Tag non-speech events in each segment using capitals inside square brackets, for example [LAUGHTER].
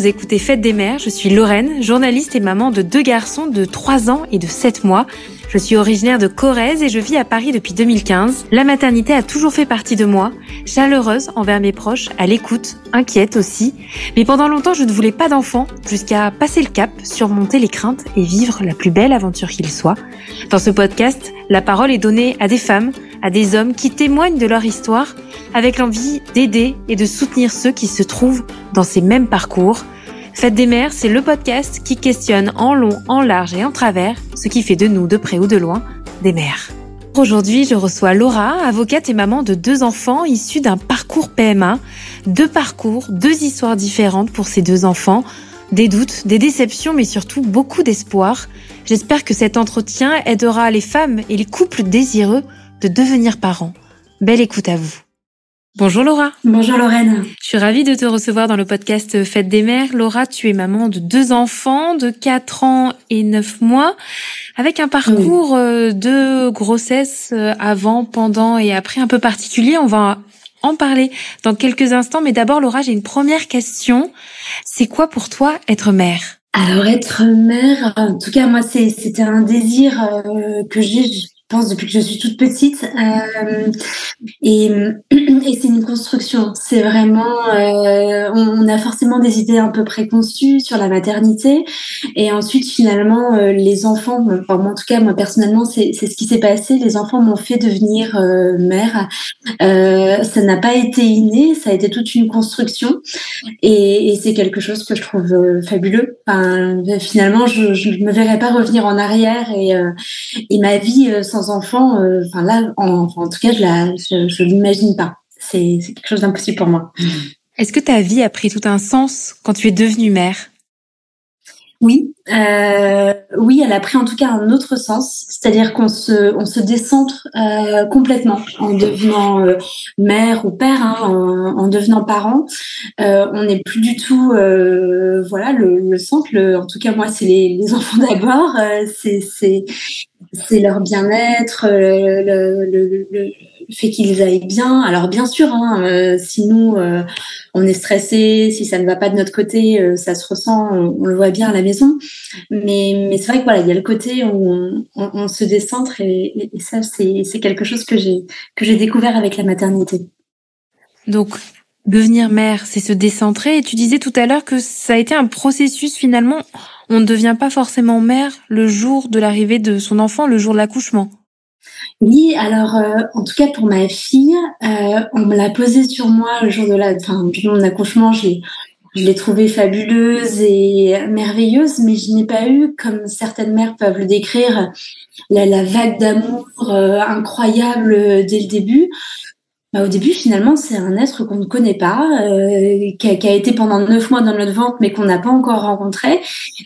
vous écoutez Fête des Mères, je suis Lorraine, journaliste et maman de deux garçons de 3 ans et de 7 mois. Je suis originaire de Corrèze et je vis à Paris depuis 2015. La maternité a toujours fait partie de moi, chaleureuse envers mes proches, à l'écoute, inquiète aussi. Mais pendant longtemps, je ne voulais pas d'enfant, jusqu'à passer le cap, surmonter les craintes et vivre la plus belle aventure qu'il soit. Dans ce podcast, la parole est donnée à des femmes, à des hommes qui témoignent de leur histoire avec l'envie d'aider et de soutenir ceux qui se trouvent dans ces mêmes parcours. Fête des mères, c'est le podcast qui questionne en long, en large et en travers ce qui fait de nous, de près ou de loin, des mères. Aujourd'hui, je reçois Laura, avocate et maman de deux enfants issus d'un parcours PMA. Deux parcours, deux histoires différentes pour ces deux enfants. Des doutes, des déceptions, mais surtout beaucoup d'espoir. J'espère que cet entretien aidera les femmes et les couples désireux de devenir parents. Belle écoute à vous. Bonjour Laura. Bonjour Lorraine. Je suis ravie de te recevoir dans le podcast Fête des mères. Laura, tu es maman de deux enfants de 4 ans et 9 mois, avec un parcours euh, de grossesse euh, avant, pendant et après un peu particulier. On va en parler dans quelques instants, mais d'abord Laura, j'ai une première question. C'est quoi pour toi être mère? Alors être mère, en tout cas moi c'était un désir euh, que j'ai pense depuis que je suis toute petite. Euh, et, c'est une construction. C'est vraiment, euh, on, a forcément des idées un peu préconçues sur la maternité. Et ensuite, finalement, euh, les enfants, enfin, en tout cas, moi personnellement, c'est ce qui s'est passé. Les enfants m'ont fait devenir mère. Ça n'a pas été inné, ça a été toute une construction. Et, c'est quelque chose que je trouve fabuleux. Finalement, je ne me verrais pas revenir en arrière et, et ma vie sans enfants, euh, enfin là, en, en, tout cas, je la, je, l'imagine pas. C'est quelque chose d'impossible pour moi. Est-ce que ta vie a pris tout un sens quand tu es devenue mère? Oui, euh, oui, elle a pris en tout cas un autre sens, c'est-à-dire qu'on se, on se décentre euh, complètement en devenant euh, mère ou père, hein, en, devenant parent. Euh, on n'est plus du tout, euh, voilà, le, le centre. Le, en tout cas, moi, c'est les, les enfants d'abord. c'est, c'est, c'est leur bien-être, le, le, le, fait qu'ils aillent bien. Alors bien sûr, hein, euh, si nous euh, on est stressé, si ça ne va pas de notre côté, euh, ça se ressent, on, le voit bien à la maison. Mais, mais c'est vrai que voilà, il y a le côté où on, on, se décentre et, et ça c'est quelque chose que j'ai que j'ai découvert avec la maternité. Donc devenir mère, c'est se décentrer. Et tu disais tout à l'heure que ça a été un processus finalement. On ne devient pas forcément mère le jour de l'arrivée de son enfant, le jour de l'accouchement. Oui, alors euh, en tout cas pour ma fille, euh, on me l'a posé sur moi le jour de la, enfin, mon accouchement. Je l'ai, trouvée fabuleuse et merveilleuse, mais je n'ai pas eu, comme certaines mères peuvent le décrire, la, la vague d'amour euh, incroyable dès le début. Bah, au début, finalement, c'est un être qu'on ne connaît pas, euh, qui, a, été pendant neuf mois dans notre ventre, mais qu'on n'a pas encore rencontré.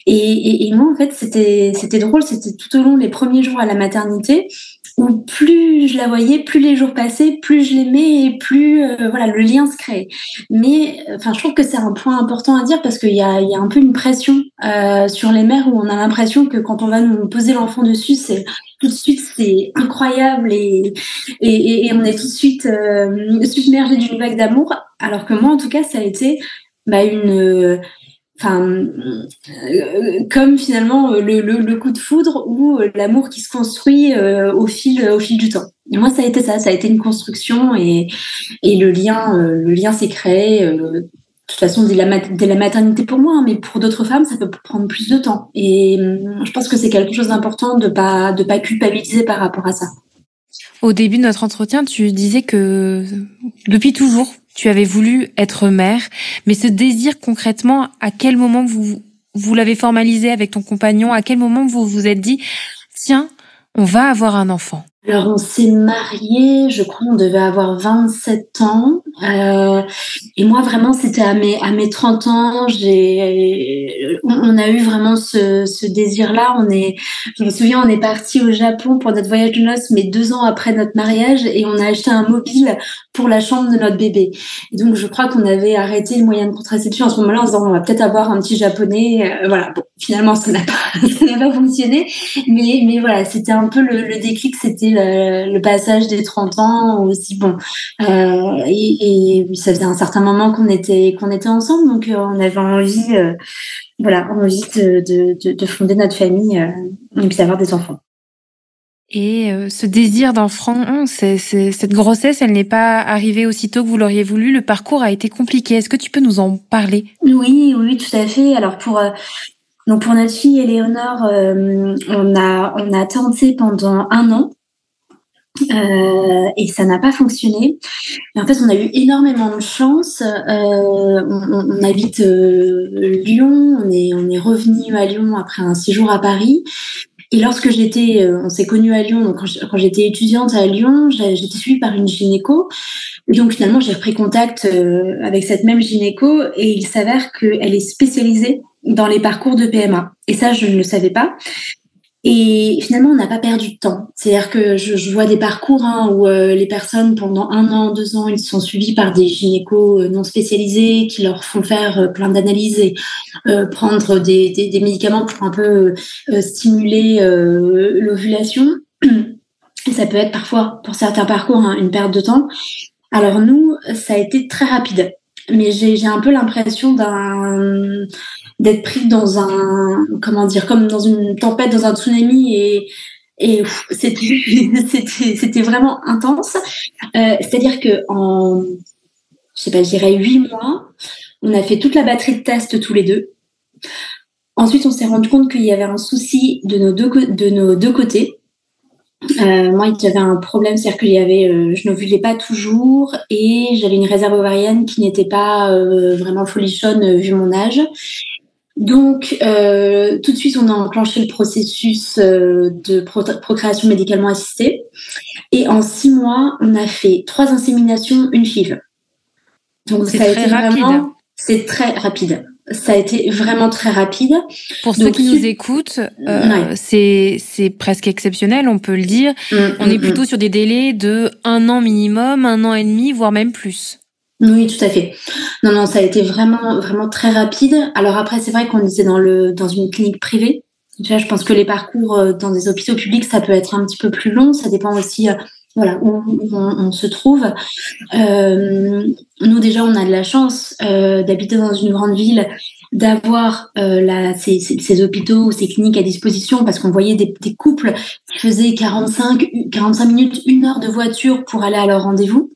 Et, et, moi, en fait, c'était c'était drôle. C'était tout au long des premiers jours à la maternité où plus je la voyais, plus les jours passaient, plus je l'aimais et plus euh, voilà le lien se créait. Mais enfin, je trouve que c'est un point important à dire parce qu'il y a, un peu une pression euh, sur les mères où on a l'impression que quand on va nous poser l'enfant dessus, c'est tout de suite c'est incroyable et, on est tout de suite euh, submergé d'une vague d'amour. Alors que moi, en tout cas, ça a été bah, une enfin euh, comme finalement euh, le, coup de foudre ou euh, l'amour qui se construit au fil au fil du temps. Et moi ça a été ça, ça a été une construction et et le lien lien s'est créé de toute façon dès la, dès la maternité pour moi, hein, mais pour d'autres femmes ça peut prendre plus de temps. Et je pense que c'est quelque chose d'important de pas de pas culpabiliser par rapport à ça. Au début de notre entretien, tu disais que depuis toujours, tu avais voulu être mère, mais ce désir concrètement, à quel moment vous vous l'avez formalisé avec ton compagnon? À quel moment vous vous êtes dit tiens, on va avoir un enfant? Alors on s'est mariés, je crois on devait avoir 27 ans. Euh, et moi vraiment c'était à mes à mes 30 ans, j'ai on, a eu vraiment ce, ce désir là. On est, je me souviens, on est parti au Japon pour notre voyage de noces, mais deux ans après notre mariage, et on a acheté un mobile pour la chambre de notre bébé. Et donc je crois qu'on avait arrêté le moyen de contraception à ce moment-là en disant on va peut-être avoir un petit japonais. Euh, voilà, bon finalement ça n'a pas [LAUGHS] ça n'a pas fonctionné, mais mais voilà c'était un peu le, le déclic, c'était le, passage des 30 ans aussi bon et, ça faisait un certain moment qu'on était qu'on était ensemble donc on avait envie voilà envie de, de, de, fonder notre famille et d'avoir des enfants et ce désir d'enfant, cette grossesse, elle n'est pas arrivée aussitôt que vous l'auriez voulu. Le parcours a été compliqué. Est-ce que tu peux nous en parler? Oui, oui, tout à fait. Alors pour donc pour notre fille Éléonore, euh, on a on a tenté pendant un an. Euh, et ça n'a pas fonctionné. en fait, on a eu énormément de chance. Euh, on, habite Lyon, on est on est revenu à Lyon après un séjour à Paris. Et lorsque j'étais, on s'est connus à Lyon, donc quand j'étais étudiante à Lyon, j'étais suivie par une gynéco. Donc finalement, j'ai repris contact avec cette même gynéco et il s'avère qu'elle est spécialisée dans les parcours de PMA. Et ça, je ne le savais pas. Et finalement, on n'a pas perdu de temps. C'est-à-dire que je, vois des parcours hein, où euh, les personnes, pendant un an, deux ans, ils sont suivis par des gynécos euh, non spécialisés qui leur font faire euh, plein d'analyses et prendre des, médicaments pour un peu stimuler l'ovulation. Et ça peut être parfois, pour certains parcours, hein, une perte de temps. Alors nous, ça a été très rapide. Mais j'ai un peu l'impression d'un d'être pris dans un comment dire comme dans une tempête dans un tsunami et et [LAUGHS] c'était vraiment intense. Euh, c'est-à-dire que en je sais pas je dirais huit mois on a fait toute la batterie de tests tous les deux. Ensuite on s'est rendu compte qu'il y avait un souci de nos deux de nos deux côtés. Euh, moi, j'avais un problème, c'est-à-dire que euh, je n'ovulais pas toujours et j'avais une réserve ovarienne qui n'était pas euh, vraiment folichonne euh, vu mon âge. Donc, euh, tout de suite, on a enclenché le processus euh, de procréation médicalement assistée. Et en six mois, on a fait trois inséminations, une FIV. Donc, ça a été rapide. vraiment, c'est très rapide. Ça a été vraiment très rapide. Pour ceux qui nous écoutent, euh, c'est c'est presque exceptionnel, on peut le dire. Mm, on est mm, plutôt mm. sur des délais de un an minimum, un an et demi, voire même plus. Oui, tout à fait. Non, non, ça a été vraiment, vraiment très rapide. Alors après, c'est vrai qu'on était dans le dans une clinique privée. je pense que les parcours euh, dans des hôpitaux publics, ça peut être un petit peu plus long. Ça dépend aussi, euh, voilà, où on, se trouve. Euh, nous déjà, on a de la chance d'habiter dans une grande ville, d'avoir ces, hôpitaux ou ces cliniques à disposition, parce qu'on voyait des, des couples qui faisaient 45, 45 minutes, une heure de voiture pour aller à leur rendez-vous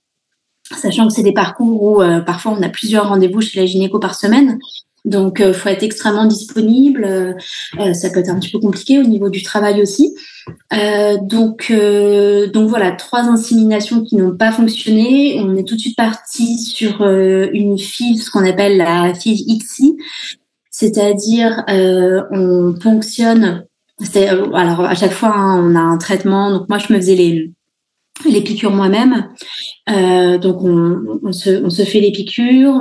sachant que c'est des parcours où euh, parfois on a plusieurs rendez-vous chez la gynéco par semaine. Donc, il euh, faut être extrêmement disponible. Euh, ça peut être un petit peu compliqué au niveau du travail aussi. donc, donc voilà, trois inséminations qui n'ont pas fonctionné. On est tout de suite parti sur une fille, ce qu'on appelle la fille XI, c'est-à-dire on ponctionne. Alors à chaque fois, hein, on a un traitement. Donc moi, je me faisais les les piqûres moi-même. Euh, donc on, se, fait les piqûres,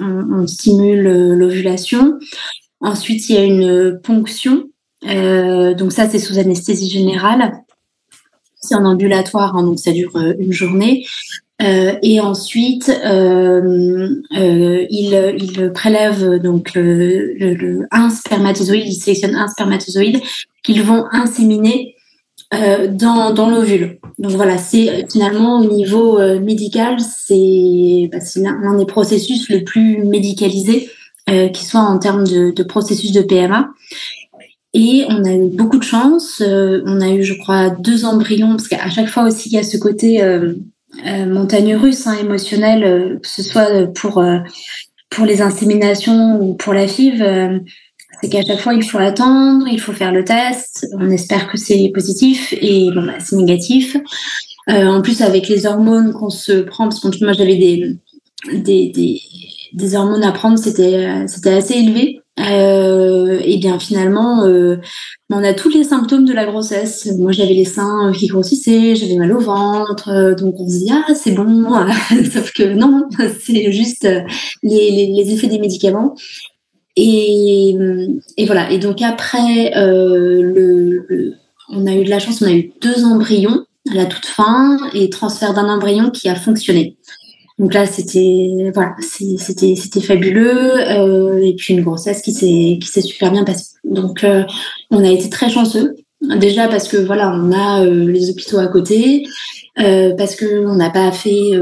on, stimule l'ovulation. Ensuite, il y a une ponction. Euh, donc ça, c'est sous anesthésie générale. C'est en ambulatoire, hein, donc ça dure euh, une journée. Euh, et ensuite, euh, euh, il, prélève donc un spermatozoïde, il sélectionne un spermatozoïde qu'ils vont inséminer euh, dans, dans l'ovule. Donc voilà, c'est finalement au niveau euh, médical, c'est bah, l'un des processus le plus médicalisé euh, qui soit en termes de, processus de PMA. Et on a eu beaucoup de chance. Euh, on a eu, je crois, deux embryons, parce qu'à chaque fois aussi, il y a ce côté montagne russe hein, émotionnel, que ce soit pour pour les inséminations ou pour la FIV c'est qu'à chaque fois, il faut attendre, il faut faire le test. On espère que c'est positif et bon, bah, c'est négatif. Euh, en plus, avec les hormones qu'on se prend, parce que moi, j'avais des, des, des, hormones à prendre, c'était, c'était assez élevé. Euh, et bien finalement, euh, on a tous les symptômes de la grossesse. Moi, j'avais les seins qui grossissaient, j'avais mal au ventre, donc on se dit ah c'est bon, [LAUGHS] sauf que non, [LAUGHS] c'est juste les, les, effets des médicaments. Et, voilà. Et donc après, euh, on a eu de la chance, on a eu deux embryons à la toute fin et transfert d'un embryon qui a fonctionné. Donc là, c'était voilà, c'était c'était fabuleux euh, et puis une grossesse qui s'est qui s'est super bien passée. Donc euh, on a été très chanceux. Déjà parce que voilà, on a les hôpitaux à côté, parce que on n'a pas fait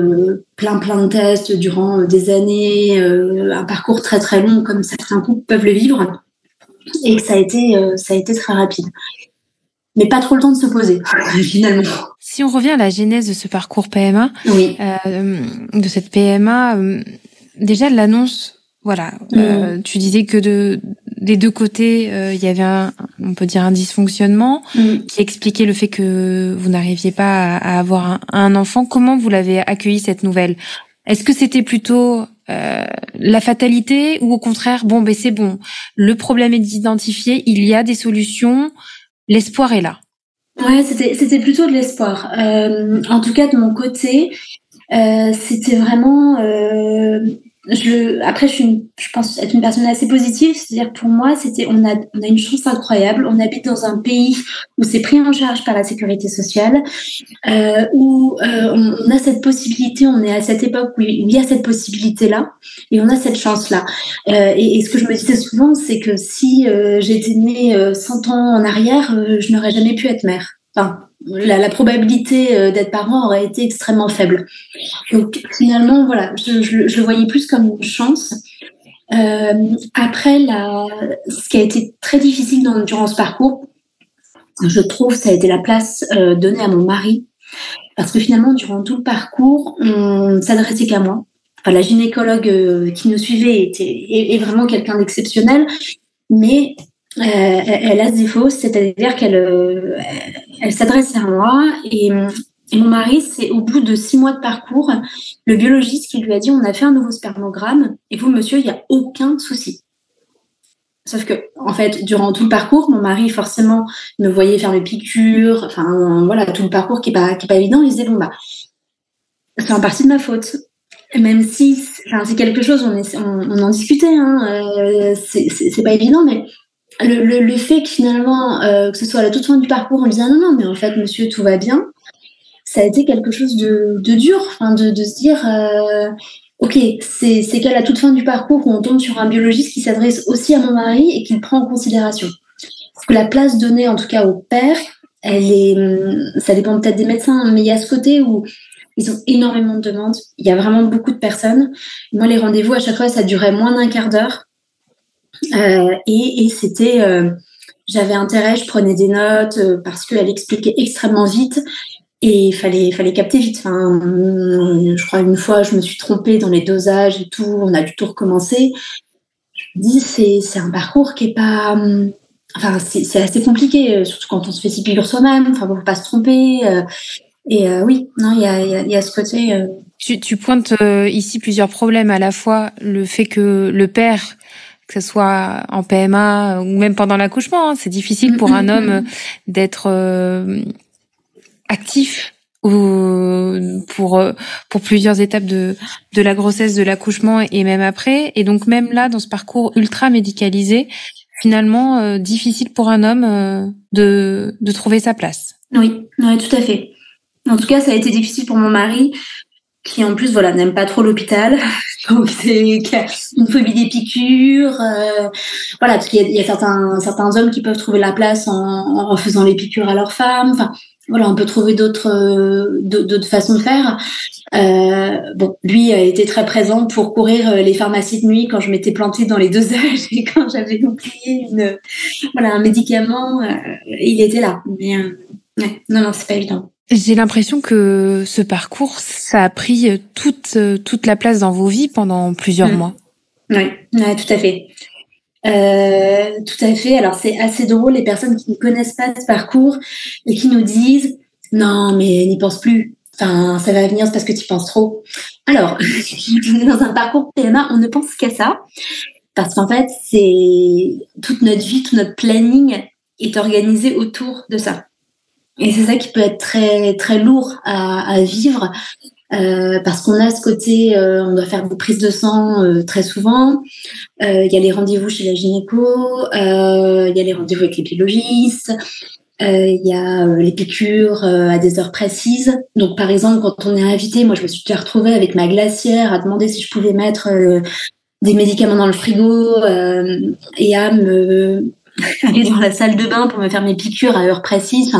plein plein de tests durant des années, un parcours très très long comme certains couples peuvent le vivre, et que ça a été ça a été très rapide mais pas trop le temps de se poser [LAUGHS] finalement. Si on revient à la genèse de ce parcours PMA, oui. euh, de cette PMA, euh, déjà l'annonce, voilà, mm. euh, tu disais que de des deux côtés, euh, il y avait un, on peut dire un dysfonctionnement mm. qui expliquait le fait que vous n'arriviez pas à, avoir un, un, enfant. Comment vous l'avez accueilli cette nouvelle? Est-ce que c'était plutôt la fatalité ou au contraire, bon, ben c'est bon, le problème est identifié, il y a des solutions l'espoir est là? Ouais, c'était c'était plutôt de l'espoir. Euh, en tout cas de mon côté, euh, c'était vraiment euh, je, après, je, suis une, je pense être une personne assez positive. C'est-à-dire, pour moi, c'était, on a, on a une chance incroyable. On habite dans un pays où c'est pris en charge par la sécurité sociale, euh, où euh, on, a cette possibilité. On est à cette époque où il y a cette possibilité-là, et on a cette chance-là. Euh, et, ce que je me disais souvent, c'est que si euh, j'étais née 100 euh, ans en arrière, euh, je n'aurais jamais pu être mère. Enfin, la, probabilité euh, d'être parent aurait été extrêmement faible. Donc finalement, voilà, je, le voyais plus comme une chance. Euh, après, la, ce qui a été très difficile dans, durant ce parcours, je trouve, ça a été la place euh, donnée à mon mari. Parce que finalement, durant tout le parcours, on ne s'adressait qu'à moi. La gynécologue qui nous suivait était, est, est vraiment quelqu'un d'exceptionnel, mais elle a ce défaut, c'est-à-dire qu'elle elle s'adresse à moi et, mon mari, c'est au bout de six mois de parcours, le biologiste qui lui a dit on a fait un nouveau spermogramme et vous, monsieur, il n'y a aucun souci. Sauf que, en fait, durant tout le parcours, mon mari, forcément, me voyait faire mes piqûres, enfin, voilà, tout le parcours qui est pas, pas évident. Il disait, bon, bah, c'est en partie de ma faute. Même si, enfin, c'est quelque chose, on en discutait, hein, euh, c'est pas évident, mais le, le, le, fait que finalement, euh, que ce soit à la toute fin du parcours, on disait non, non, mais en fait, monsieur, tout va bien, ça a été quelque chose de, de dur, enfin, de, de, se dire, euh, ok, c'est qu'à la toute fin du parcours on tombe sur un biologiste qui s'adresse aussi à mon mari et qui le prend en considération. Que la place donnée, en tout cas au père, elle est, ça dépend peut-être des médecins, mais il y a ce côté où ils ont énormément de demandes. Il y a vraiment beaucoup de personnes. Moi, les rendez-vous, à chaque fois, ça durait moins d'un quart d'heure. Euh, et, c'était, euh, j'avais intérêt, je prenais des notes euh, parce qu'elle expliquait extrêmement vite et il fallait, fallait capter vite. Enfin, je crois une fois, je me suis trompée dans les dosages et tout, on a dû tout recommencer. Je me dis, c'est, un parcours qui est pas. Enfin, c'est, assez compliqué, surtout quand on se fait six piqûres soi-même, enfin, pour pas se tromper. et oui, non, il y a, y, y a ce côté. Tu, tu pointes ici plusieurs problèmes, à la fois le fait que le père que ce soit en PMA ou même pendant l'accouchement. Hein. C'est difficile pour un homme d'être euh, actif ou pour euh, plusieurs étapes de la grossesse, de l'accouchement et même après. Et donc même là, dans ce parcours ultra médicalisé, finalement euh, difficile pour un homme de de trouver sa place. Oui, oui, tout à fait. En tout cas, ça a été difficile pour mon mari qui en plus voilà n'aime pas trop l'hôpital. [LAUGHS] Donc c'est une phobie des piqûres euh, voilà parce qu'il y, y, a certains certains hommes qui peuvent trouver la place en, en faisant les piqûres à leurs femmes. Enfin voilà on peut trouver d'autres euh, d'autres façons de faire. Euh, bon lui a été très présent pour courir euh, les pharmacies de nuit quand je m'étais plantée dans les dosages [LAUGHS] et quand j'avais oublié une voilà un médicament euh, il était là. Mais ouais, non non c'est pas évident j'ai l'impression que ce parcours, ça a pris toute, toute la place dans vos vies pendant plusieurs mmh. mois. Oui, ouais, tout à fait. Euh, tout à fait. Alors c'est assez drôle les personnes qui ne connaissent pas ce parcours et qui nous disent non mais n'y pense plus. Enfin ça va venir c'est parce que tu penses trop. Alors [LAUGHS] dans un parcours PMA on ne pense qu'à ça parce qu'en fait c'est toute notre vie tout notre planning est organisé autour de ça. Et c'est ça qui peut être très très lourd à, à vivre euh, parce qu'on a ce côté, euh, on doit faire des prises de sang euh, très souvent. Euh, il y a les rendez-vous chez la gynéco, euh, il y a les rendez-vous avec les biologistes, il y a les piqûres à des heures précises. Donc par exemple, quand on est invité, moi je me suis retrouvée avec ma glacière à demander si je pouvais mettre des médicaments dans le frigo et à me [LAUGHS] aller dans la salle de bain pour me faire mes piqûres à heure précise.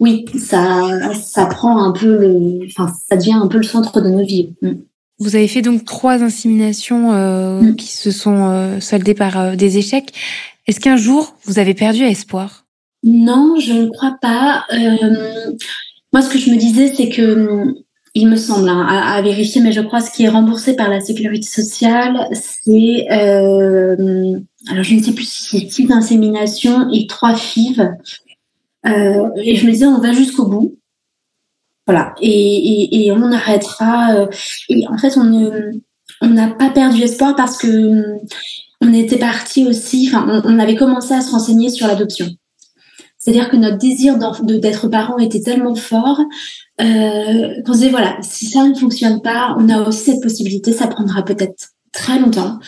Oui, ça, ça prend un peu le, enfin, ça devient un peu le centre de nos vies. Mm. Vous avez fait donc trois inséminations euh, mm. qui se sont euh, soldées par euh, des échecs. Est-ce qu'un jour vous avez perdu espoir? Non, je ne crois pas. moi, ce que je me disais, c'est que il me semble, hein, à, vérifier, mais je crois ce qui est remboursé par la sécurité sociale, c'est, euh, alors je ne sais plus si c'est six inséminations et trois FIV. Euh, et je me disais, on va jusqu'au bout. Voilà. Et, et, on arrêtera. Euh, et en fait, on n'a pas perdu espoir parce que on était parti aussi, enfin, on, avait commencé à se renseigner sur l'adoption. C'est-à-dire que notre désir d'être parent était tellement fort euh, qu'on se disait, voilà, si ça ne fonctionne pas, on a aussi cette possibilité, ça prendra peut-être très longtemps.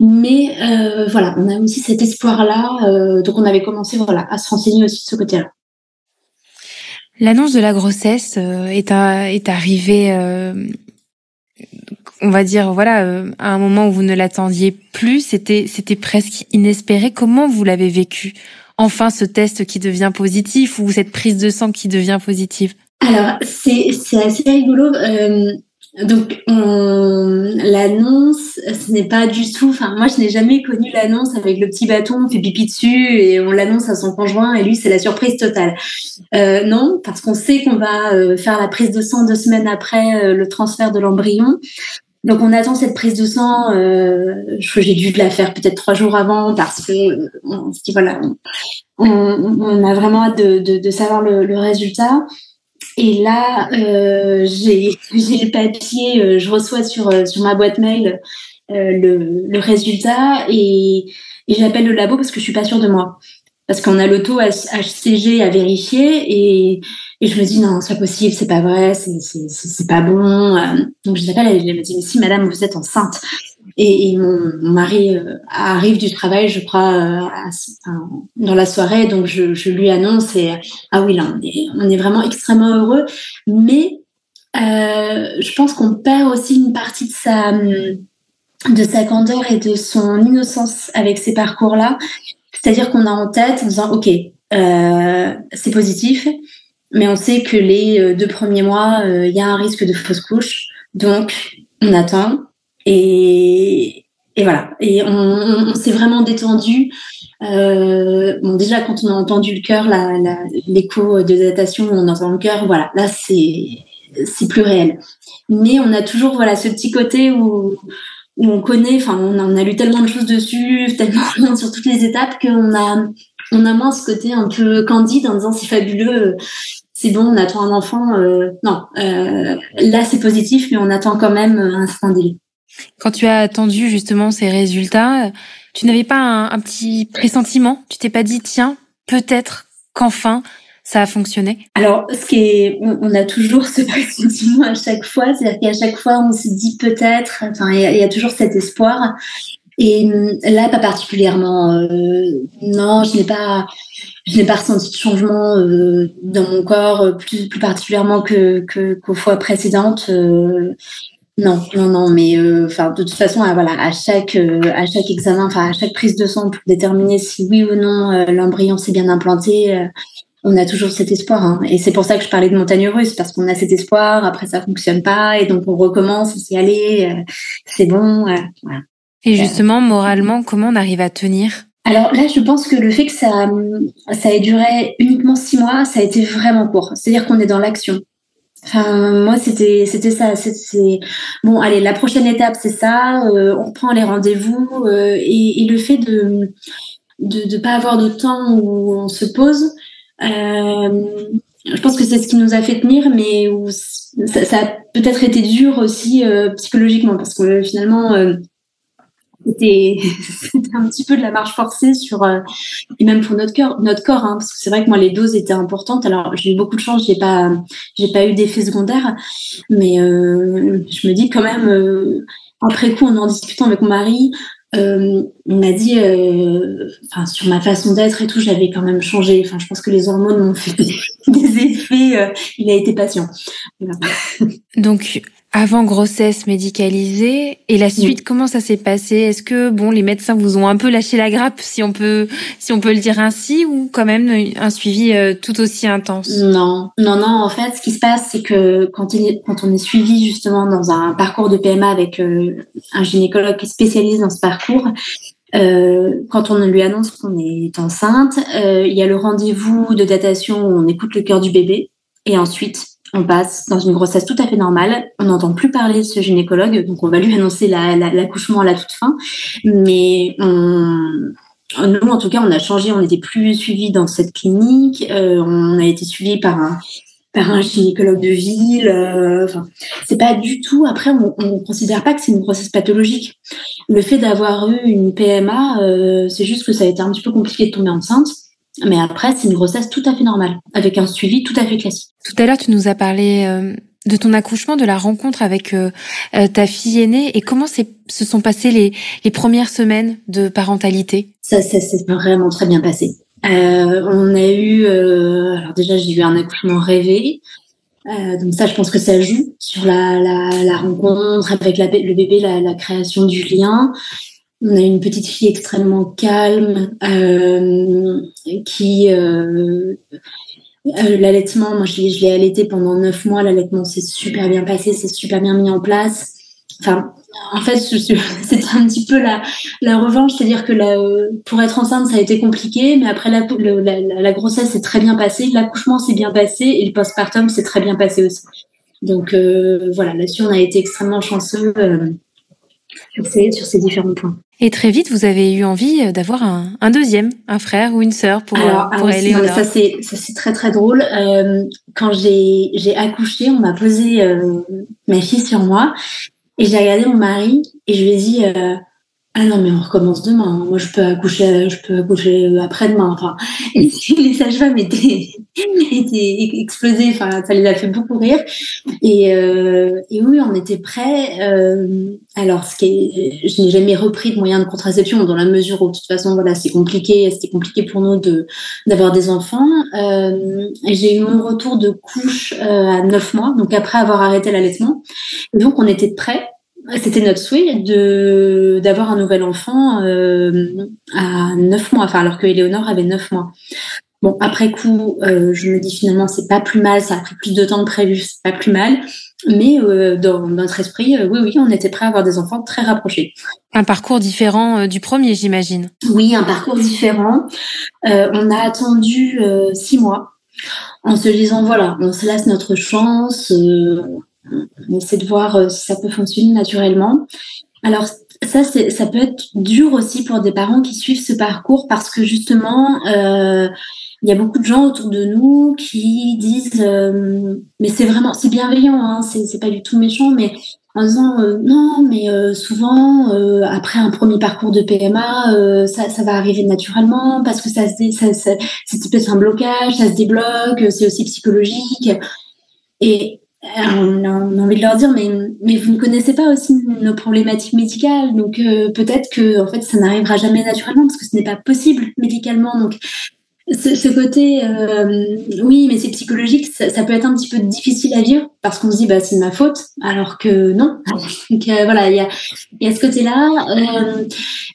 Mais euh, voilà, on a aussi cet espoir-là. Donc on avait commencé voilà, à se renseigner aussi de ce côté-là. L'annonce de la grossesse euh, est, est arrivée, euh, on va dire, voilà, euh, à un moment où vous ne l'attendiez plus. C'était, c'était presque inespéré. Comment vous l'avez vécu? Enfin, ce test qui devient positif ou cette prise de sang qui devient positive? Alors, c'est assez rigolo. Euh, donc, l'annonce, ce n'est pas du tout. Enfin, moi, je n'ai jamais connu l'annonce avec le petit bâton, on fait pipi dessus et on l'annonce à son conjoint et lui, c'est la surprise totale. Euh, non, parce qu'on sait qu'on va euh, faire la prise de sang deux semaines après le transfert de l'embryon. Donc on attend cette prise de sang. Euh, j'ai dû la faire peut-être trois jours avant parce que on se dit voilà, on, a vraiment hâte de, de, de savoir le, le résultat. Et là, euh, j'ai le papier, euh, je reçois sur, euh, sur ma boîte mail le, le, résultat et, et j'appelle le labo parce que je suis pas sûre de moi. Parce qu'on a le taux HCG à vérifier et, et je me dis non, c'est pas possible, c'est pas vrai, c'est pas bon. Donc je l'appelle, elle me dit mais si madame, vous êtes enceinte. Et, mon, mari euh, arrive du travail, je crois, euh, dans la soirée, donc je, lui annonce et ah oui, là, on est, vraiment extrêmement heureux. Mais euh, je pense qu'on perd aussi une partie de sa, de sa candeur et de son innocence avec ces parcours-là. C'est-à-dire qu'on a en tête en disant, OK, c'est positif, mais on sait que les deux premiers mois, il y a un risque de fausse couche. Donc, on attend, et, et voilà. Et on, on, s'est vraiment détendu. Euh, bon, déjà, quand on a entendu le cœur, l'écho de datation, on entend le cœur, voilà, là, c'est c'est plus réel. Mais on a toujours voilà ce petit côté où, où on connaît, enfin, on, on a lu tellement de choses dessus, [LAUGHS] tellement sur toutes les étapes qu'on a on a moins ce côté un peu candide en disant c'est fabuleux, c'est bon, on attend un enfant. Euh, non, euh, là c'est positif, mais on attend quand même un certain quand tu as attendu justement ces résultats, tu n'avais pas un, petit pressentiment? Tu t'es pas dit, tiens, peut-être qu'enfin ça a fonctionné? Alors, ce qui est, on, a toujours ce [LAUGHS] pressentiment à chaque fois, c'est-à-dire qu'à chaque fois on se dit peut-être. Enfin, il y, a toujours cet espoir. Et hum, là, pas particulièrement. Euh, non, je n'ai pas, je n'ai pas ressenti de changement euh, dans mon corps plus, plus particulièrement que qu'aux fois précédentes. Euh, non, non, non, mais euh, enfin de toute façon, à, voilà, à chaque euh, à chaque examen, enfin à chaque prise de sang pour déterminer si oui ou non euh, l'embryon s'est bien implanté, on a toujours cet espoir. Hein. Et c'est pour ça que je parlais de montagne russe parce qu'on a cet espoir. Après, ça fonctionne pas et donc on recommence, on s'y aller, c'est bon. Voilà. Et justement, moralement, comment on arrive à tenir? Alors là, je pense que le fait que ça, ça ait duré uniquement six mois, ça a été vraiment court. C'est-à-dire qu'on est dans l'action. Enfin, moi, c'était, c'était ça. C'est, bon, allez, la prochaine étape, c'est ça. Euh, on prend les rendez-vous euh, et, le fait de de ne pas avoir de temps où on se pose. Euh, je pense que c'est ce qui nous a fait tenir, mais ça, ça a peut-être été dur aussi euh, psychologiquement parce que finalement [LAUGHS] c'était un petit peu de la marche forcée sur euh, et même pour notre cœur notre corps hein, parce que c'est vrai que moi les doses étaient importantes. Alors j'ai eu beaucoup de chance j'ai pas j'ai pas eu d'effets secondaires mais euh, je me dis quand même euh, après coup en en discutant avec mon mari on m'a dit, euh, enfin, sur ma façon d'être et tout, j'avais quand même changé. Enfin, je pense que les hormones m'ont fait des [LAUGHS] effets. Euh, il a été patient. [LAUGHS] Donc, avant grossesse médicalisée et la suite, comment ça s'est passé? Est-ce que bon, les médecins vous ont un peu lâché la grappe, si on peut, si on peut le dire ainsi, ou quand même un suivi euh, tout aussi intense? Non, non, non. En fait, ce qui se passe, c'est que quand, il, quand on est suivi justement dans un parcours de PMA avec un gynécologue qui est spécialisé dans ce parcours, euh, quand on lui annonce qu'on est enceinte, euh, il y a le rendez-vous de datation où on écoute le cœur du bébé et ensuite on passe dans une grossesse tout à fait normale. On n'entend plus parler de ce gynécologue, donc on va lui annoncer l'accouchement la, à la toute fin. Mais nous, en tout cas, on a changé, on n'était plus suivi dans cette clinique. Euh, on a été suivi par un, par un gynécologue de ville. Euh, enfin, c'est pas du tout. Après, on, on considère pas que c'est une grossesse pathologique. Le fait d'avoir eu une PMA, euh, c'est juste que ça a été un petit peu compliqué de tomber enceinte. Mais après, c'est une grossesse tout à fait normale, avec un suivi tout à fait classique. Tout à l'heure, tu nous as parlé euh, de ton accouchement, de la rencontre avec ta fille aînée, et comment se sont passées les, les premières semaines de parentalité? Ça, ça s'est vraiment très bien passé. Euh, on a eu, euh, alors déjà j'ai eu un accouchement rêvé, euh, donc ça je pense que ça joue sur la, rencontre avec le bébé, la, création du lien. On a une petite fille extrêmement calme qui l'allaitement, moi je l'ai allaité pendant neuf mois, l'allaitement s'est super bien passé, c'est super bien mis en place. Enfin, en fait, [LAUGHS] c'était un petit peu la, la revanche, c'est-à-dire que la, pour être enceinte, ça a été compliqué, mais après la, la, la grossesse s'est très bien passée, l'accouchement s'est bien passé et le postpartum s'est très bien passé aussi. Donc euh, voilà, là-dessus, on a été extrêmement chanceux euh, sur, ces, sur ces différents points. Et très vite, vous avez eu envie d'avoir un, un deuxième, un frère ou une sœur pour, Alors, pour ah Ça c'est ça c'est très très drôle. Euh, quand j'ai j'ai accouché, on m'a posé euh, ma fille sur moi et j'ai regardé mon mari et je lui ai dit euh, ah non mais on recommence demain. Moi je peux accoucher, je peux accoucher après-demain. Enfin, [LAUGHS] les sages-femmes étaient, [LAUGHS] étaient explosées. Enfin, ça les a fait beaucoup rire. Et, euh, et oui, on était prêts. Euh, alors, ce qui est, je n'ai jamais repris de moyens de contraception dans la mesure où de toute façon, voilà, c'est compliqué. C'était compliqué pour nous de d'avoir des enfants. Euh, j'ai eu mon retour de couche euh, à neuf mois, donc après avoir arrêté l'allaitement. Donc, on était prêts c'était notre souhait de d'avoir un nouvel enfant euh, à neuf mois, enfin alors que Éléonore avait neuf mois. Bon, après coup, euh, je me dis finalement c'est pas plus mal, ça a pris plus de temps que prévu, c'est pas plus mal. Mais euh, dans notre esprit, oui, oui, on était prêt à avoir des enfants très rapprochés. Un parcours différent du premier, j'imagine. Oui, un parcours différent. on a attendu six mois en se disant voilà, on se laisse notre chance on essaie de voir euh, si ça peut fonctionner naturellement. Alors ça, ça peut être dur aussi pour des parents qui suivent ce parcours parce que justement, euh, il y a beaucoup de gens autour de nous qui disent, euh, mais c'est vraiment, c'est bienveillant, hein, c'est pas du tout méchant, mais en disant non, mais souvent après un premier parcours de PMA, ça, ça va arriver naturellement parce que ça, ça, ça c'est un blocage, ça se débloque, c'est aussi psychologique. Et on a, envie de leur dire, mais, mais vous ne connaissez pas aussi nos problématiques médicales, donc euh, peut-être que en fait ça n'arrivera jamais naturellement parce que ce n'est pas possible médicalement. Donc ce, ce côté, euh, oui, mais c'est psychologique, ça, peut être un petit peu difficile à vivre parce qu'on se dit bah c'est de ma faute, alors que non. [LAUGHS] Donc euh, voilà, il y a, y a ce côté-là.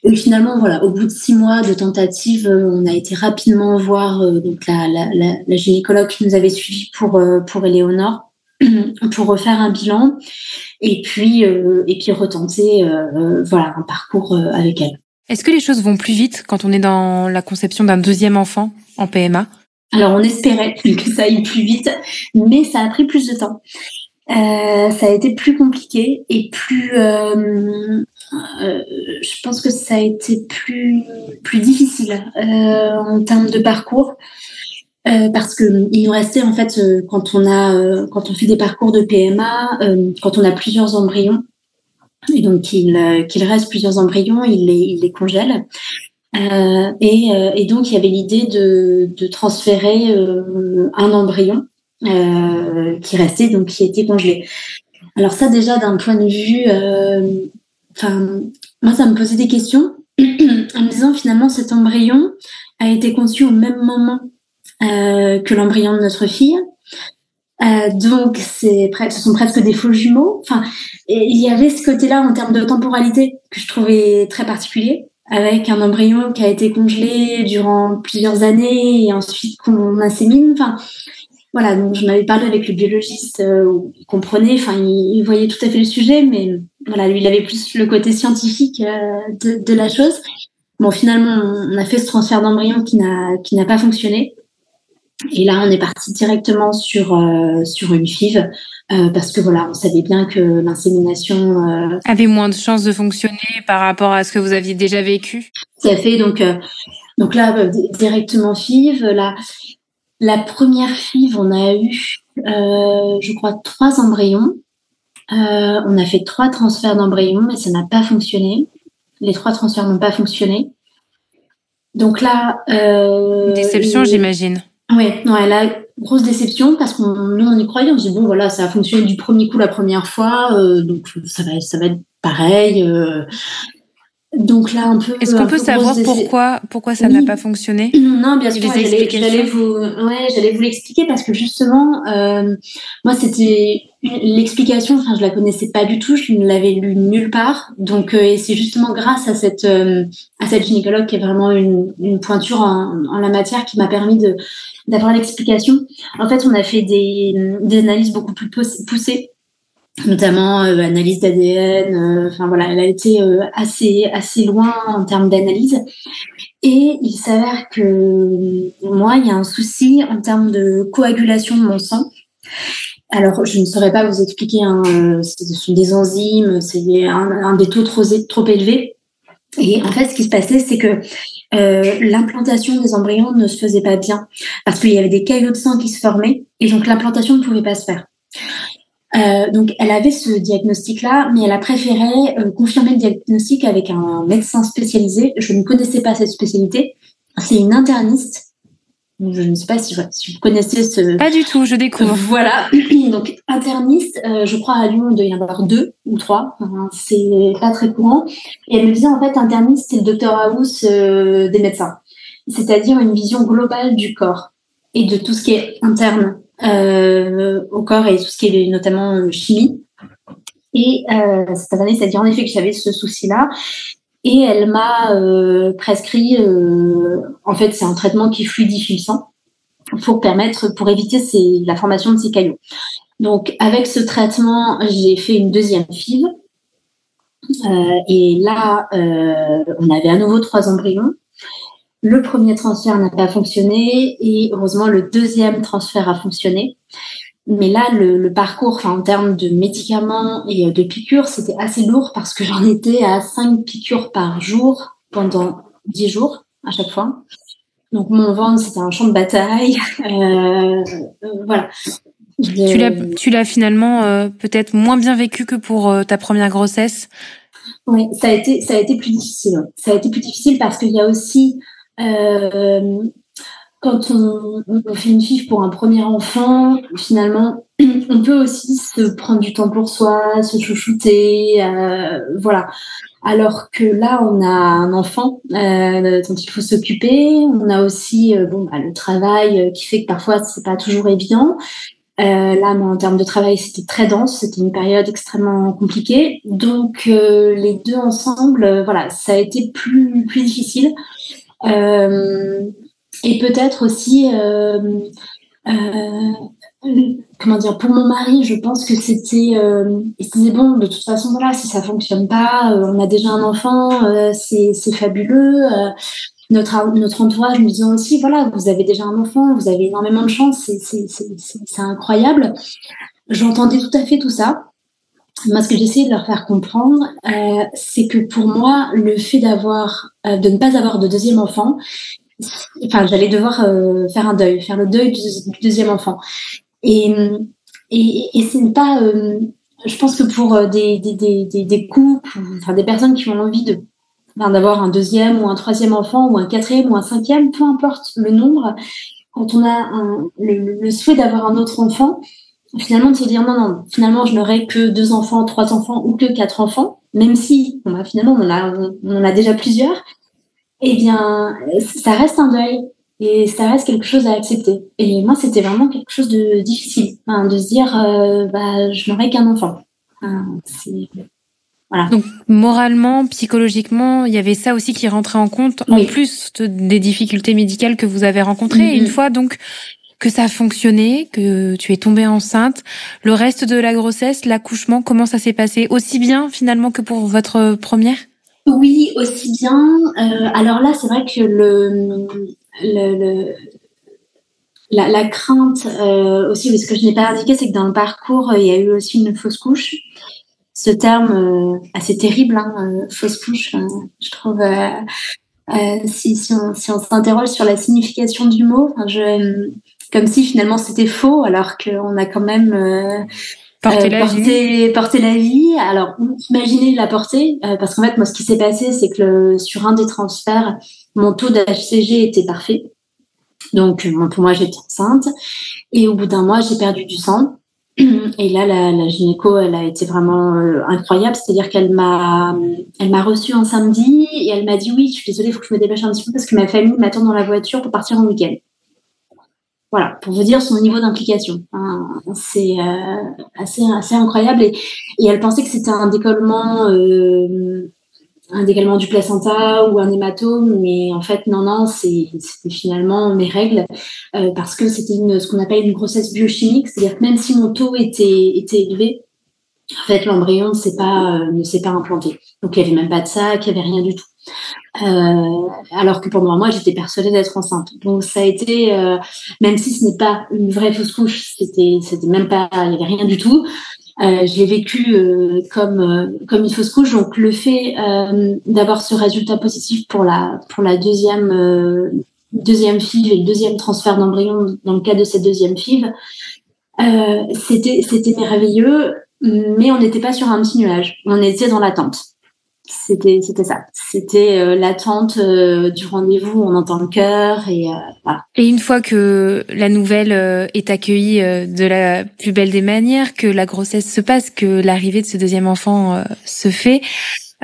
et finalement voilà, au bout de six mois de tentative, on a été rapidement voir donc la, la, la, la, gynécologue qui nous avait suivi pour pour Éléonore [CLEARS THROAT] pour refaire un bilan et puis euh, et puis retenter euh, euh, voilà un parcours avec elle. Est-ce que les choses vont plus vite quand on est dans la conception d'un deuxième enfant en PMA Alors on espérait [LAUGHS] que ça aille plus vite, mais ça a pris plus de temps. ça a été plus compliqué et plus je pense que ça a été plus plus difficile en termes de parcours euh, parce que il nous restait en fait euh, quand on a euh, quand on fait des parcours de PMA, quand on a plusieurs embryons et donc qu'il qu'il reste plusieurs embryons, il les il les congèle. Et, et, donc il y avait l'idée de, de transférer un embryon qui restait donc qui était congelé. Alors ça déjà d'un point de vue, enfin moi ça me posait des questions [CLEARS THROAT] en me disant finalement cet embryon a été conçu au même moment euh, que l'embryon de notre fille. Euh, donc c'est ce sont presque des faux jumeaux. Enfin, il y avait ce côté-là en termes de temporalité que je trouvais très particulier, avec un embryon qui a été congelé durant plusieurs années et ensuite qu'on insémine. Enfin, voilà, donc je m'avais parlé avec le biologiste, euh, il comprenait, enfin, il, voyait tout à fait le sujet, mais voilà, lui, il avait plus le côté scientifique euh, de, de, la chose. Bon, finalement, on a fait ce transfert d'embryon qui n'a qui n'a pas fonctionné. Et là, on est parti directement sur euh, sur une FIV euh, parce que voilà, on savait bien que l'insémination euh, avait moins de chances de fonctionner par rapport à ce que vous aviez déjà vécu. Ça fait donc donc là directement FIV. Là, la première FIV, on a eu, je crois, trois embryons. On a fait trois transferts d'embryons, mais ça n'a pas fonctionné. Les trois transferts n'ont pas fonctionné. Donc là, déception, j'imagine. Oui, non, elle a grosse déception parce qu'on nous on y croyait. On se dit bon voilà, ça a fonctionné du premier coup la première fois, euh, donc ça va ça va être pareil. Euh, donc là, un peu. Est-ce qu'on peut savoir pourquoi, pourquoi ça n'a pas fonctionné? [CLEARS THROAT] Non, bien sûr. J'allais vous, ouais, j'allais vous l'expliquer parce que justement, euh, moi, c'était l'explication. Enfin, je la connaissais pas du tout. Je ne l'avais lu nulle part. Donc, euh, et c'est justement grâce à cette euh, à cette gynécologue qui est vraiment une, une pointure en, en, la matière qui m'a permis de d'avoir l'explication. En fait, on a fait des, des analyses beaucoup plus poussées notamment euh, analyse d'ADN. Euh, enfin voilà, elle a été assez assez loin en termes d'analyse. Et il s'avère que moi, il y a un souci en termes de coagulation de mon sang. Alors, je ne saurais pas vous expliquer. Hein, ce sont des enzymes, c'est un, un, des taux trop, trop élevés. Et en fait, ce qui se passait, c'est que euh, l'implantation des embryons ne se faisait pas bien parce qu'il y avait des caillots de sang qui se formaient et donc l'implantation ne pouvait pas se faire. Euh, donc, elle avait ce diagnostic-là, mais elle a préféré euh, confirmer le diagnostic avec un médecin spécialisé. Je ne connaissais pas cette spécialité. C'est une interniste. Je ne sais pas si, vous connaissez ce. Pas du tout, je découvre. voilà. [CLEARS THROAT] Donc, interniste, euh, je crois à Lyon, il doit y en avoir deux ou trois. c'est pas très courant. Et elle me disait, en fait, interniste, c'est le docteur House des médecins. C'est-à-dire une vision globale du corps et de tout ce qui est interne euh, au corps et tout ce qui est notamment euh, chimie. Et euh, cette année, c'est-à-dire en effet que j'avais ce souci-là. Et elle m'a euh, prescrit, euh, en fait, c'est un traitement qui fluidifie le sang pour permettre, pour éviter la formation de ces caillots. Donc, avec ce traitement, j'ai fait une deuxième FIV. Euh, et là, on avait à nouveau trois embryons. Le premier transfert n'a pas fonctionné et heureusement le deuxième transfert a fonctionné. Mais là, le, parcours, en termes de médicaments et de piqûres, c'était assez lourd parce que [LAUGHS] j'en étais à 5 piqûres par jour pendant 10 jours à chaque fois. Donc mon ventre, c'était un champ de bataille. [LAUGHS] Euh, euh, voilà. Tu l'as finalement euh, peut-être moins bien vécu que pour ta première grossesse? Oui, ça a été ça a été plus difficile. Ça a été plus difficile parce qu'il y a aussi euh, quand on, fait une fille pour un premier enfant, finalement, [CLEARS THROAT] on peut aussi se prendre du temps pour soi, se chouchouter, euh, voilà. Alors que là, on a un enfant euh, dont il faut s'occuper. On a aussi euh, bon, bah, le travail qui fait que parfois c'est pas toujours évident. Euh, là, en termes de travail, c'était très dense. C'était une période extrêmement compliquée. Donc, euh, les deux ensemble, voilà, ça a été plus plus difficile. Euh, et peut-être aussi, euh, euh, comment dire, pour mon mari, je pense que c'était, c'était bon. De toute façon, voilà, si ça fonctionne pas, on a déjà un enfant, c'est, fabuleux notre, entourage nous disant aussi, voilà, vous avez déjà un enfant, vous avez énormément de chance, c'est, incroyable. J'entendais tout à fait tout ça. Moi, ce que j'essaie de leur faire comprendre, euh, c'est que pour moi, le fait d'avoir, euh, de ne pas avoir de deuxième enfant, enfin, j'allais devoir euh, faire un deuil, faire le deuil du, deuxième enfant. Et, et, et c'est pas, euh, je pense que pour des, des, des, des, couples, enfin, des personnes qui ont envie de d'avoir un deuxième ou un troisième enfant ou un quatrième ou un cinquième, peu importe le nombre, quand on a le souhait d'avoir un autre enfant, finalement de se dire non, non, finalement je n'aurai que deux enfants, trois enfants ou que quatre enfants. même si bah, finalement on en a, on, a déjà plusieurs, eh bien, ça reste un deuil et ça reste quelque chose à accepter. Et moi, c'était vraiment quelque chose de difficile, hein, de se dire, euh, bah, je n'aurai qu'un enfant. voilà. Donc moralement, psychologiquement, il y avait ça aussi qui rentrait en compte, en plus des difficultés médicales que vous avez rencontrées. Mm-hmm. une fois donc que ça a fonctionné, que tu es tombée enceinte. Le reste de la grossesse, l'accouchement, comment ça s'est passé? Aussi bien finalement que pour votre première? Oui, aussi bien. Euh, alors là, c'est vrai que le, le, la, crainte euh, aussi, ce que je n'ai pas indiqué, c'est que dans le parcours, il y a eu aussi une fausse couche. Ce terme euh, assez terrible, hein, fausse couche, je trouve. si, si si on s'interroge sur la signification du mot, comme si finalement c'était faux, alors qu'on a quand même euh, porté, la vie. porté la vie. Alors, imaginez la porter, euh, parce qu'en fait, moi, ce qui s'est passé, c'est que le, sur un des transferts, mon taux d'HCG était parfait. Donc, pour moi, j'étais enceinte. Et au bout d'un mois, j'ai perdu du sang. [CLEARS THROAT] Et là, la, la, gynéco, elle a été vraiment euh, incroyable. C'est-à-dire qu'elle m'a, elle m'a reçue un samedi et elle m'a dit oui, je suis désolée, il faut que je me dépêche un petit peu parce que ma famille m'attend dans la voiture pour partir en week-end. Voilà, pour vous dire son niveau d'implication. Hein, c'est euh, assez, incroyable. Et, elle pensait que c'était un décollement, euh, un décollement du placenta ou un hématome, mais en fait, non, non, c'était finalement mes règles, euh, parce que c'était ce qu'on appelle une grossesse biochimique, c'est-à-dire que même si mon taux était, était élevé, en fait, l'embryon ne s'est pas, ne s'est pas implanté. Donc, il n'y avait même pas de sac, il n'y avait rien du tout. Euh, alors que pendant moi, j'étais persuadée d'être enceinte. Donc ça a été, euh, même si ce n'est pas une vraie fausse couche, c'était, c'était même pas, il n'y avait rien du tout. Euh, je l'ai vécu euh, comme euh, comme une fausse couche. Donc le fait d'avoir ce résultat positif pour la pour la deuxième deuxième FIV et le deuxième transfert d'embryon dans le cas de cette deuxième FIV, c'était c'était merveilleux. Mais on n'était pas sur un petit nuage. On était dans l'attente. C'était c'était ça. C'était euh, l'attente euh, du rendez-vous. On entend le cœur et euh, voilà. Et une fois que la nouvelle est accueillie de la plus belle des manières, que la grossesse se passe, que l'arrivée de ce deuxième enfant se fait,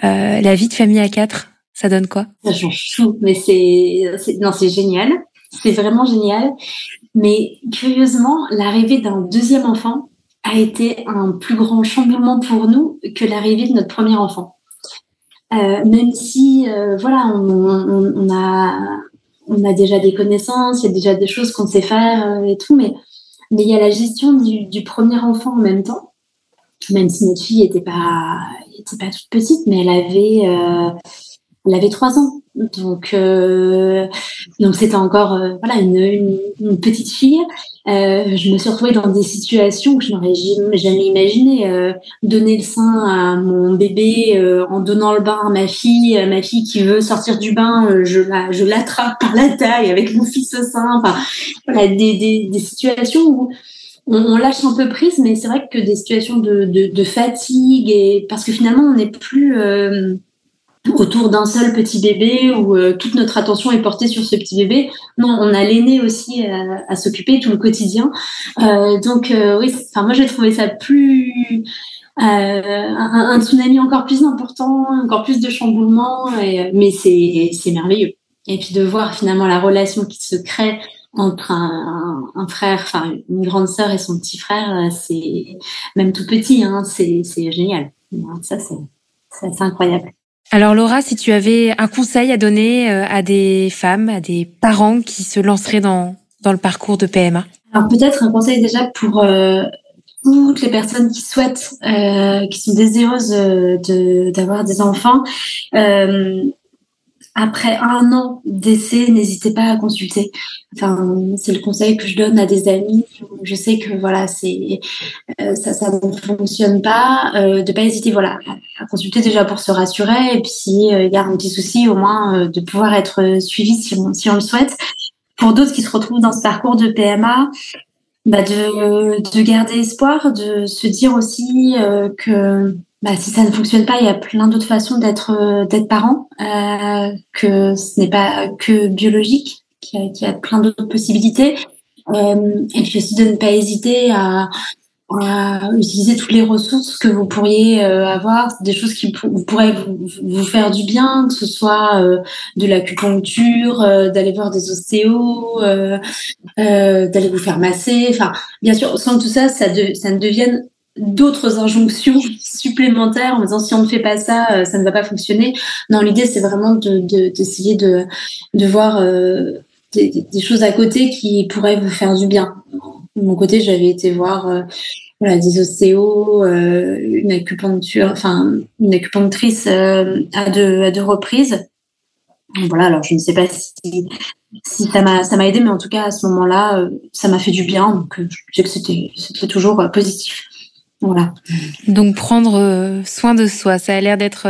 la vie de famille à quatre, ça donne quoi? Ça change tout. Mais c'est non, c'est génial. C'est vraiment génial. Mais curieusement, l'arrivée d'un deuxième enfant a été un plus grand chamboulement pour nous que l'arrivée de notre premier enfant. Euh, même si, euh, voilà, on, on, on, a, on a déjà des connaissances, il y a déjà des choses qu'on sait faire euh, et tout, mais mais il y a la gestion du, du, premier enfant en même temps. Même si notre fille était pas, était pas toute petite, mais elle avait, elle avait trois ans. Donc, euh, donc c'était encore euh, voilà une, une, petite fille. Euh, je me suis retrouvée dans des situations que je n'aurais jamais imaginé. Euh, donner le sein à mon bébé euh, en donnant le bain à ma fille, ma fille qui veut sortir du bain, je la je l'attrape par la taille avec mon fils au sein. Enfin, voilà, des, des, des situations où on, lâche un peu prise, mais c'est vrai que des situations de, de, de fatigue et parce que finalement on n'est plus autour d'un seul petit bébé où euh, toute notre attention est portée sur ce petit bébé. Non, on a l'aîné aussi à, s'occuper tout le quotidien. Euh, donc euh, oui, enfin moi j'ai trouvé ça plus un, un, tsunami encore plus important, encore plus de chamboulement, et, mais c'est c'est merveilleux. Et puis de voir finalement la relation qui se crée entre un, un, frère, enfin une grande sœur et son petit frère, c'est même tout petit, hein, c'est c'est génial. Ça c'est c'est incroyable. Alors Laura, si tu avais un conseil à donner euh, à des femmes, à des parents qui se lanceraient dans, dans le parcours de PMA Alors peut-être un conseil déjà pour euh, toutes les personnes qui souhaitent, euh, qui sont désireuses de, d'avoir des enfants. Après un an d'essai, n'hésitez pas à consulter. Enfin, c'est le conseil que je donne à des amis. Je sais que voilà, c'est euh, ça, ça ne fonctionne pas. Euh, de pas hésiter, voilà, à consulter déjà pour se rassurer. Et puis s'il euh, y a un petit souci, au moins euh, de pouvoir être suivi si on, le souhaite. Pour d'autres qui se retrouvent dans ce parcours de PMA, bah de garder espoir, de se dire aussi que bah, si ça ne fonctionne pas, il y a plein d'autres façons d'être euh, d'être parent, euh, que ce n'est pas que biologique, qu'il y, a plein d'autres possibilités. Euh, et puis aussi de ne pas hésiter à, à utiliser toutes les ressources que vous pourriez euh, avoir, des choses qui pourraient vous, faire du bien, que ce soit euh, de l'acupuncture, euh, d'aller voir des ostéos, d'aller vous faire masser. Enfin, bien sûr, sans tout ça, ça, ça ne devienne d'autres injonctions supplémentaires en disant si on ne fait pas ça, ça ne va pas fonctionner. Non, l'idée c'est vraiment d'essayer de, de, voir des, des, choses à côté qui pourraient vous faire du bien. De mon côté, j'avais été voir voilà, des ostéos, euh, une acupuncture, enfin une acupunctrice euh, à deux à deux reprises. voilà, alors je ne sais pas si, ça m'a ça m'a aidé, mais en tout cas à ce moment-là, euh, ça m'a fait du bien, donc je sais que c'était toujours positif. Voilà. Donc prendre soin de soi, ça a l'air d'être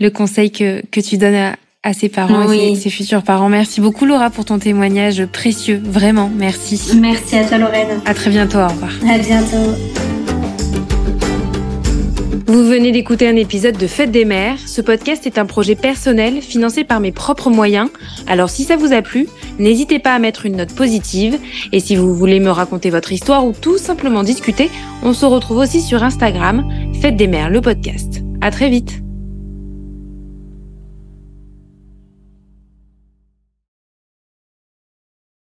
le conseil que, que tu donnes à, à ses parents et ses, futurs parents. Merci beaucoup Laura pour ton témoignage précieux, vraiment, merci. Merci à toi Lorraine. À très bientôt, au revoir. À bientôt. Vous venez d'écouter un épisode de Fête des mères. Ce podcast est un projet personnel financé par mes propres moyens. Alors si ça vous a plu, n'hésitez pas à mettre une note positive. Et si vous voulez me raconter votre histoire ou tout simplement discuter, on se retrouve aussi sur Instagram, Fête des mères, le podcast. À très vite.